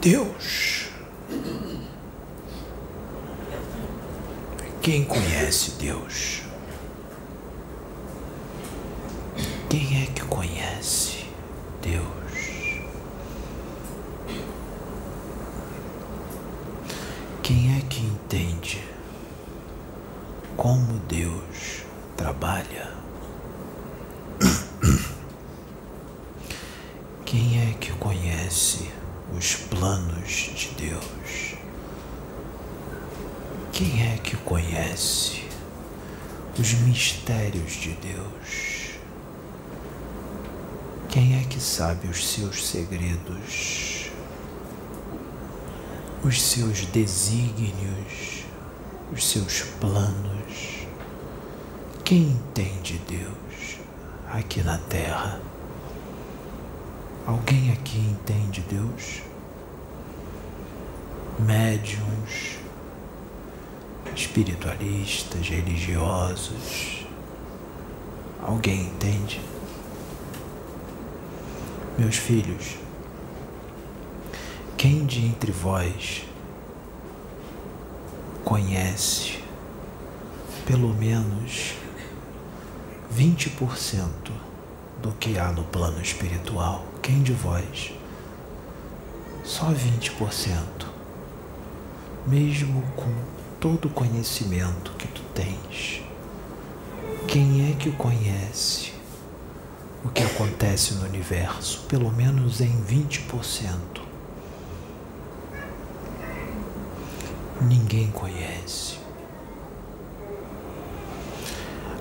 Deus. Quem conhece Deus? Quem é que conhece Deus? Quem é que entende como Deus trabalha? Quem é que conhece os planos de Deus? Quem é que conhece os mistérios de Deus? Quem é que sabe os seus segredos, os seus desígnios, os seus planos? Quem entende Deus aqui na terra? Alguém aqui entende Deus? Médiuns, espiritualistas, religiosos. Alguém entende? Meus filhos, quem de entre vós conhece pelo menos 20% do que há no plano espiritual? Quem de vós? Só 20%. Mesmo com todo o conhecimento que tu tens, quem é que conhece o que acontece no universo? Pelo menos em 20%. Ninguém conhece.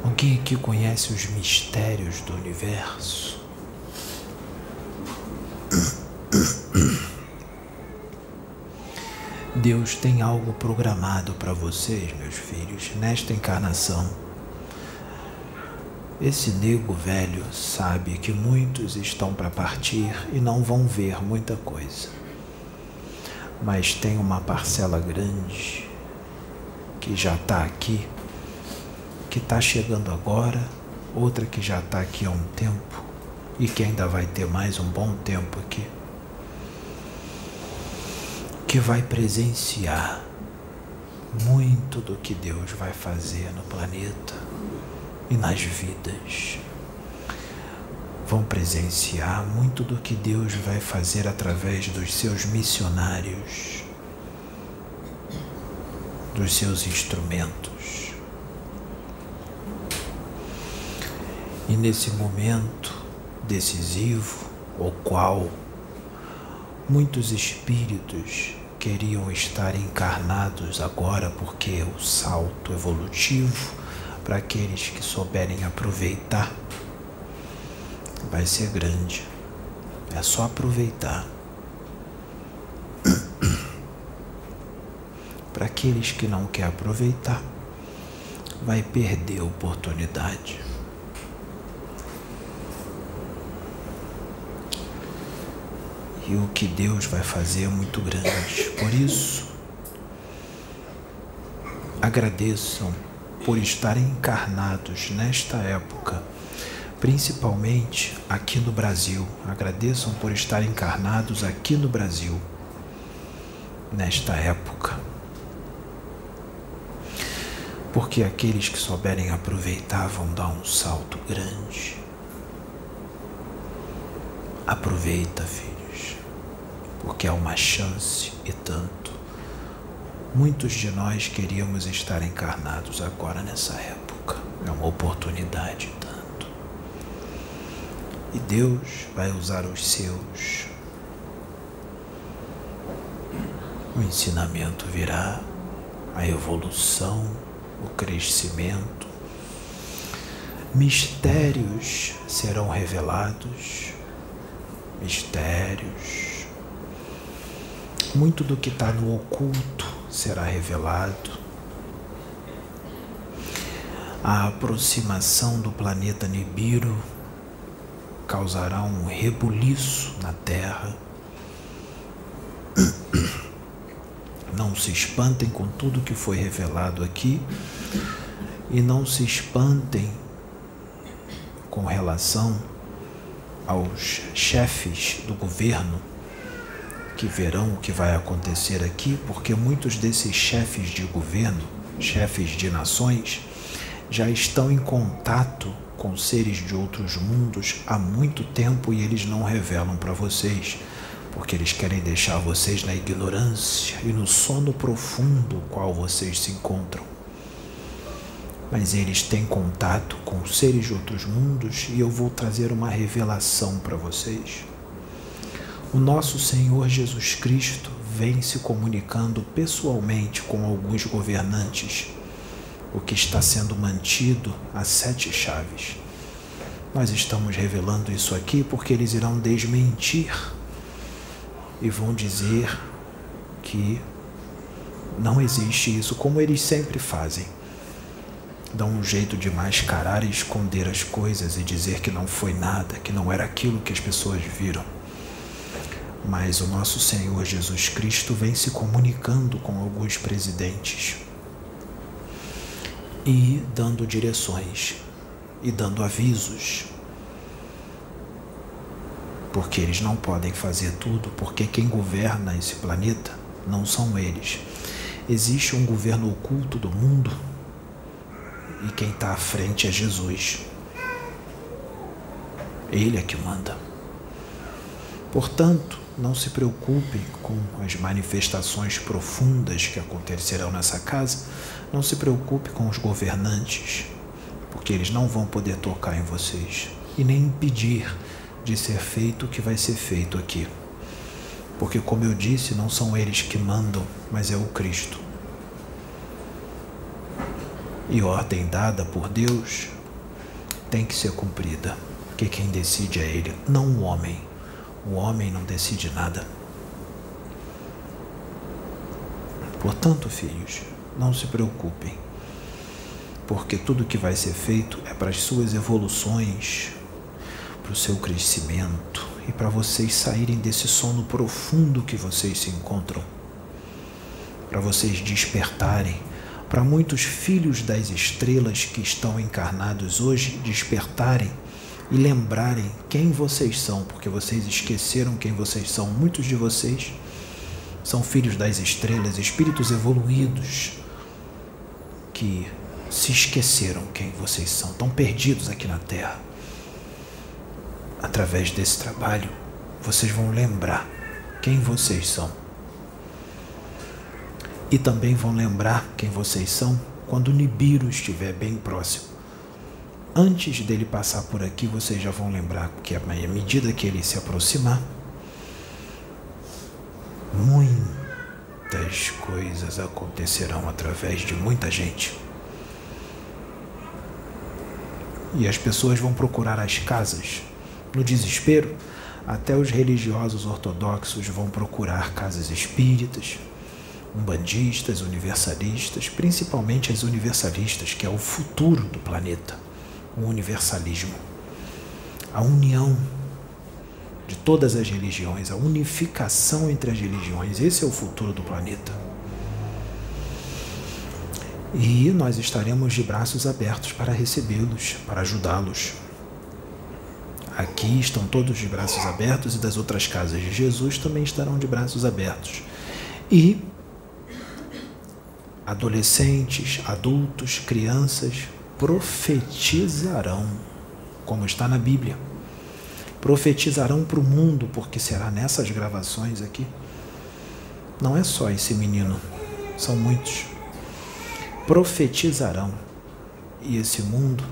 Alguém aqui conhece os mistérios do universo? Deus tem algo programado para vocês, meus filhos, nesta encarnação. Esse nego velho sabe que muitos estão para partir e não vão ver muita coisa. Mas tem uma parcela grande que já está aqui, que está chegando agora, outra que já está aqui há um tempo e que ainda vai ter mais um bom tempo aqui que vai presenciar muito do que Deus vai fazer no planeta e nas vidas. Vão presenciar muito do que Deus vai fazer através dos seus missionários, dos seus instrumentos. E nesse momento decisivo, o qual muitos espíritos queriam estar encarnados agora porque o salto evolutivo para aqueles que souberem aproveitar vai ser grande. É só aproveitar. Para aqueles que não quer aproveitar, vai perder a oportunidade. E o que Deus vai fazer é muito grande. Por isso, agradeçam por estarem encarnados nesta época, principalmente aqui no Brasil. Agradeçam por estarem encarnados aqui no Brasil, nesta época. Porque aqueles que souberem aproveitar vão dar um salto grande. Aproveita, filho porque é uma chance e tanto. Muitos de nós queríamos estar encarnados agora nessa época. É uma oportunidade e tanto. E Deus vai usar os seus. O ensinamento virá, a evolução, o crescimento. Mistérios serão revelados, mistérios muito do que está no oculto será revelado. A aproximação do planeta Nibiru causará um rebuliço na Terra. Não se espantem com tudo que foi revelado aqui e não se espantem com relação aos chefes do governo que verão o que vai acontecer aqui, porque muitos desses chefes de governo, chefes de nações, já estão em contato com seres de outros mundos há muito tempo e eles não revelam para vocês, porque eles querem deixar vocês na ignorância e no sono profundo qual vocês se encontram. Mas eles têm contato com seres de outros mundos e eu vou trazer uma revelação para vocês. O nosso Senhor Jesus Cristo vem se comunicando pessoalmente com alguns governantes, o que está sendo mantido a sete chaves. Nós estamos revelando isso aqui porque eles irão desmentir e vão dizer que não existe isso, como eles sempre fazem. Dão um jeito de mascarar e esconder as coisas e dizer que não foi nada, que não era aquilo que as pessoas viram. Mas o nosso Senhor Jesus Cristo vem se comunicando com alguns presidentes e dando direções e dando avisos. Porque eles não podem fazer tudo, porque quem governa esse planeta não são eles. Existe um governo oculto do mundo e quem está à frente é Jesus. Ele é que manda. Portanto, não se preocupem com as manifestações profundas que acontecerão nessa casa. Não se preocupe com os governantes, porque eles não vão poder tocar em vocês e nem impedir de ser feito o que vai ser feito aqui. Porque, como eu disse, não são eles que mandam, mas é o Cristo. E ordem dada por Deus tem que ser cumprida, porque quem decide é Ele, não o homem. O homem não decide nada. Portanto, filhos, não se preocupem, porque tudo que vai ser feito é para as suas evoluções, para o seu crescimento e para vocês saírem desse sono profundo que vocês se encontram, para vocês despertarem, para muitos filhos das estrelas que estão encarnados hoje despertarem e lembrarem quem vocês são, porque vocês esqueceram quem vocês são. Muitos de vocês são filhos das estrelas, espíritos evoluídos que se esqueceram quem vocês são, estão perdidos aqui na Terra. Através desse trabalho, vocês vão lembrar quem vocês são. E também vão lembrar quem vocês são quando Nibiru estiver bem próximo antes dele passar por aqui, vocês já vão lembrar que à medida que ele se aproximar, muitas coisas acontecerão através de muita gente. E as pessoas vão procurar as casas. No desespero, até os religiosos ortodoxos vão procurar casas espíritas, umbandistas, universalistas, principalmente as universalistas, que é o futuro do planeta o universalismo, a união de todas as religiões, a unificação entre as religiões. Esse é o futuro do planeta. E nós estaremos de braços abertos para recebê-los, para ajudá-los. Aqui estão todos de braços abertos e das outras casas de Jesus também estarão de braços abertos. E adolescentes, adultos, crianças, profetizarão, como está na Bíblia. Profetizarão para o mundo, porque será nessas gravações aqui. Não é só esse menino, são muitos. Profetizarão, e esse mundo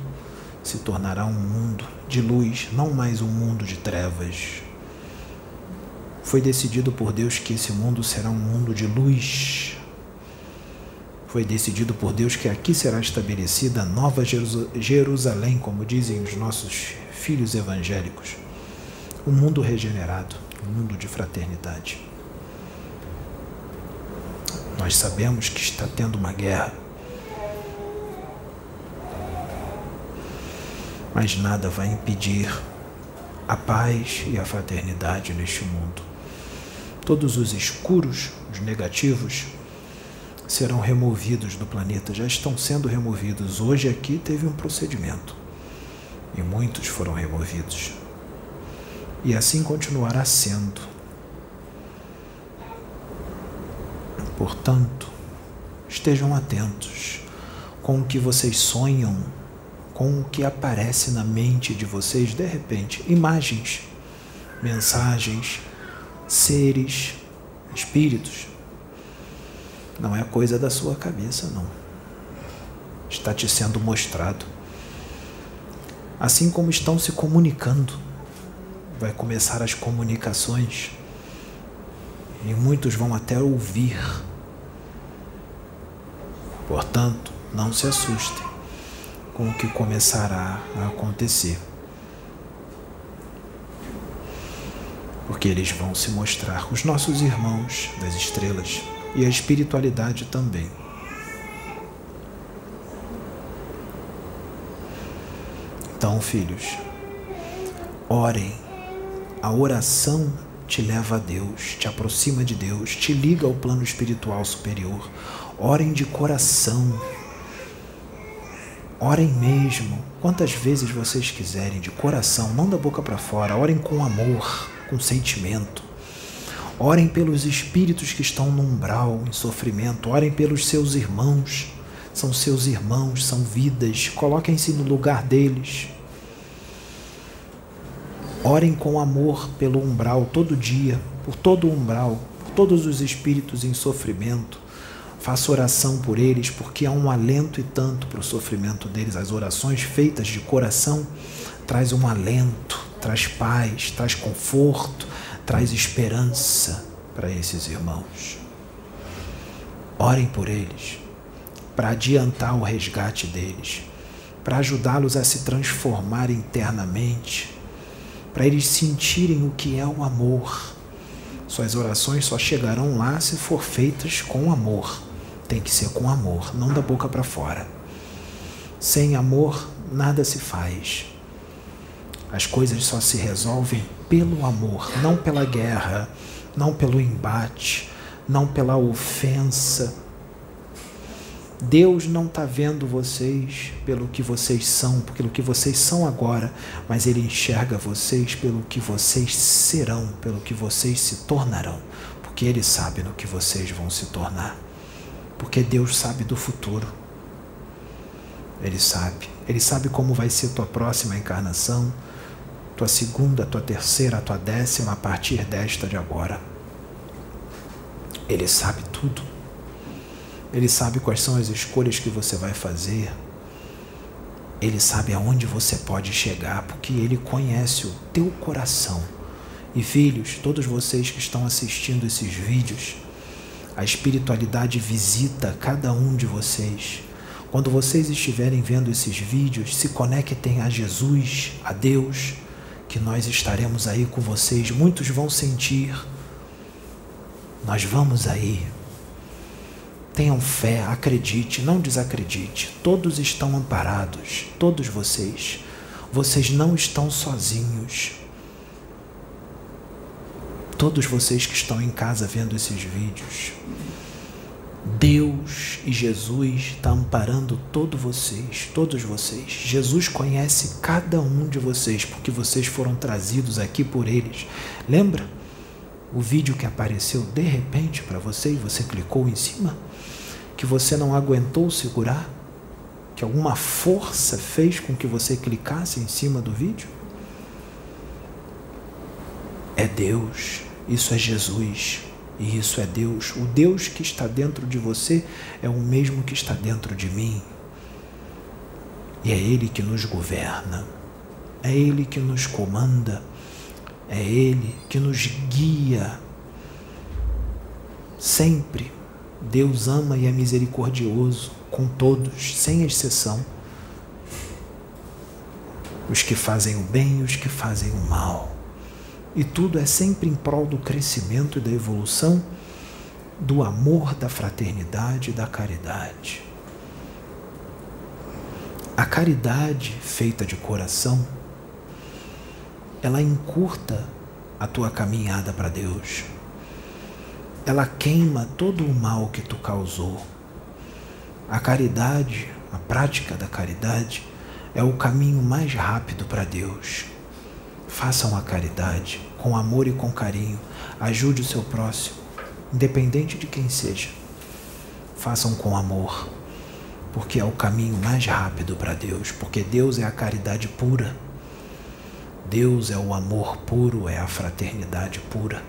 se tornará um mundo de luz, não mais um mundo de trevas. Foi decidido por Deus que esse mundo será um mundo de luz foi decidido por Deus que aqui será estabelecida a nova Jerusalém, como dizem os nossos filhos evangélicos. Um mundo regenerado, um mundo de fraternidade. Nós sabemos que está tendo uma guerra. Mas nada vai impedir a paz e a fraternidade neste mundo. Todos os escuros, os negativos, serão removidos do planeta, já estão sendo removidos. Hoje aqui teve um procedimento e muitos foram removidos. E assim continuará sendo. Portanto, estejam atentos com o que vocês sonham, com o que aparece na mente de vocês de repente imagens, mensagens, seres, espíritos. Não é coisa da sua cabeça, não. Está te sendo mostrado. Assim como estão se comunicando, vai começar as comunicações e muitos vão até ouvir. Portanto, não se assustem com o que começará a acontecer. Porque eles vão se mostrar os nossos irmãos das estrelas e a espiritualidade também. Então, filhos, orem. A oração te leva a Deus, te aproxima de Deus, te liga ao plano espiritual superior. Orem de coração. Orem mesmo, quantas vezes vocês quiserem, de coração, não da boca para fora. Orem com amor, com sentimento. Orem pelos espíritos que estão no umbral, em sofrimento. Orem pelos seus irmãos. São seus irmãos, são vidas. Coloquem-se no lugar deles. Orem com amor pelo umbral todo dia, por todo o umbral, por todos os espíritos em sofrimento. Faça oração por eles, porque há um alento e tanto para o sofrimento deles. As orações feitas de coração traz um alento, traz paz, traz conforto, traz esperança para esses irmãos. Orem por eles, para adiantar o resgate deles, para ajudá-los a se transformar internamente para eles sentirem o que é o amor. Suas orações só chegarão lá se for feitas com amor. Tem que ser com amor, não da boca para fora. Sem amor, nada se faz. As coisas só se resolvem pelo amor, não pela guerra, não pelo embate, não pela ofensa Deus não está vendo vocês pelo que vocês são, pelo que vocês são agora, mas Ele enxerga vocês pelo que vocês serão, pelo que vocês se tornarão, porque Ele sabe no que vocês vão se tornar, porque Deus sabe do futuro. Ele sabe, Ele sabe como vai ser tua próxima encarnação, tua segunda, tua terceira, tua décima a partir desta de agora. Ele sabe tudo. Ele sabe quais são as escolhas que você vai fazer. Ele sabe aonde você pode chegar, porque ele conhece o teu coração. E filhos, todos vocês que estão assistindo esses vídeos, a espiritualidade visita cada um de vocês. Quando vocês estiverem vendo esses vídeos, se conectem a Jesus, a Deus, que nós estaremos aí com vocês. Muitos vão sentir. Nós vamos aí Tenham fé, acredite, não desacredite. Todos estão amparados, todos vocês. Vocês não estão sozinhos. Todos vocês que estão em casa vendo esses vídeos. Deus e Jesus está amparando todos vocês, todos vocês. Jesus conhece cada um de vocês, porque vocês foram trazidos aqui por eles. Lembra o vídeo que apareceu de repente para você e você clicou em cima? que você não aguentou segurar? Que alguma força fez com que você clicasse em cima do vídeo? É Deus, isso é Jesus, e isso é Deus. O Deus que está dentro de você é o mesmo que está dentro de mim. E é Ele que nos governa, é Ele que nos comanda, é Ele que nos guia sempre Deus ama e é misericordioso com todos, sem exceção. Os que fazem o bem e os que fazem o mal. E tudo é sempre em prol do crescimento e da evolução, do amor, da fraternidade e da caridade. A caridade feita de coração, ela encurta a tua caminhada para Deus ela queima todo o mal que tu causou. A caridade, a prática da caridade, é o caminho mais rápido para Deus. Façam a caridade com amor e com carinho. Ajude o seu próximo, independente de quem seja. façam com amor, porque é o caminho mais rápido para Deus, porque Deus é a caridade pura. Deus é o amor puro, é a fraternidade pura.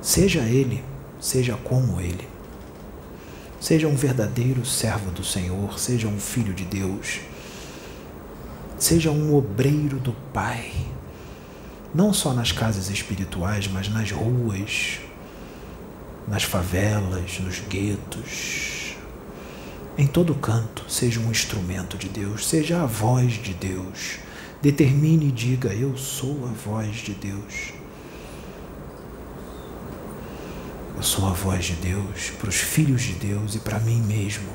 Seja Ele, seja como Ele. Seja um verdadeiro servo do Senhor, seja um filho de Deus, seja um obreiro do Pai, não só nas casas espirituais, mas nas ruas, nas favelas, nos guetos, em todo canto, seja um instrumento de Deus, seja a voz de Deus. Determine e diga: Eu sou a voz de Deus. Eu sou a voz de Deus para os filhos de Deus e para mim mesmo.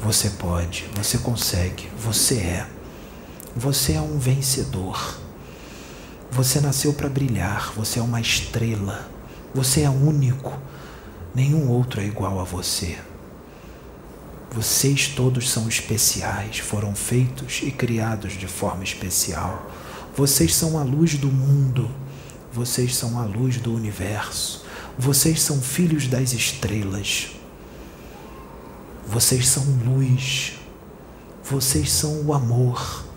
Você pode, você consegue, você é. Você é um vencedor. Você nasceu para brilhar, você é uma estrela. Você é único. Nenhum outro é igual a você. Vocês todos são especiais, foram feitos e criados de forma especial. Vocês são a luz do mundo. Vocês são a luz do universo. Vocês são filhos das estrelas. Vocês são luz. Vocês são o amor.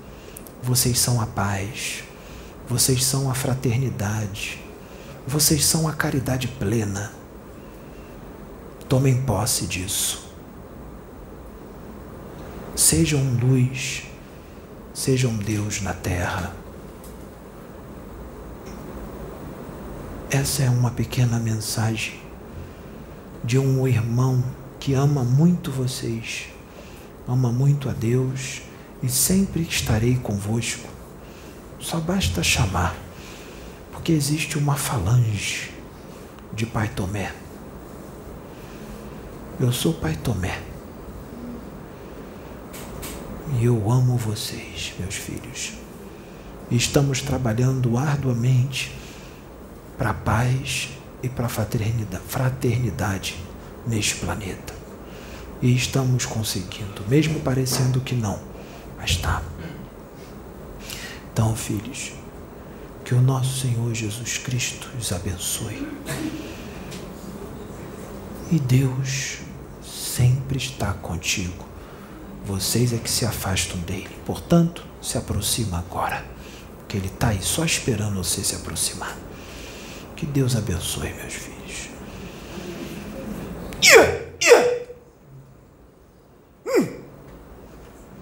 Vocês são a paz. Vocês são a fraternidade. Vocês são a caridade plena. Tomem posse disso. Sejam luz, sejam Deus na terra. Essa é uma pequena mensagem de um irmão que ama muito vocês, ama muito a Deus e sempre estarei convosco. Só basta chamar porque existe uma falange de Pai Tomé. Eu sou Pai Tomé. E eu amo vocês, meus filhos. Estamos trabalhando arduamente para a paz e para a fraternidade, fraternidade neste planeta. E estamos conseguindo, mesmo parecendo que não, mas está. Então, filhos, que o nosso Senhor Jesus Cristo os abençoe. E Deus sempre está contigo. Vocês é que se afastam dele. Portanto, se aproxima agora. Porque ele está aí só esperando você se aproximar. Que Deus abençoe, meus filhos.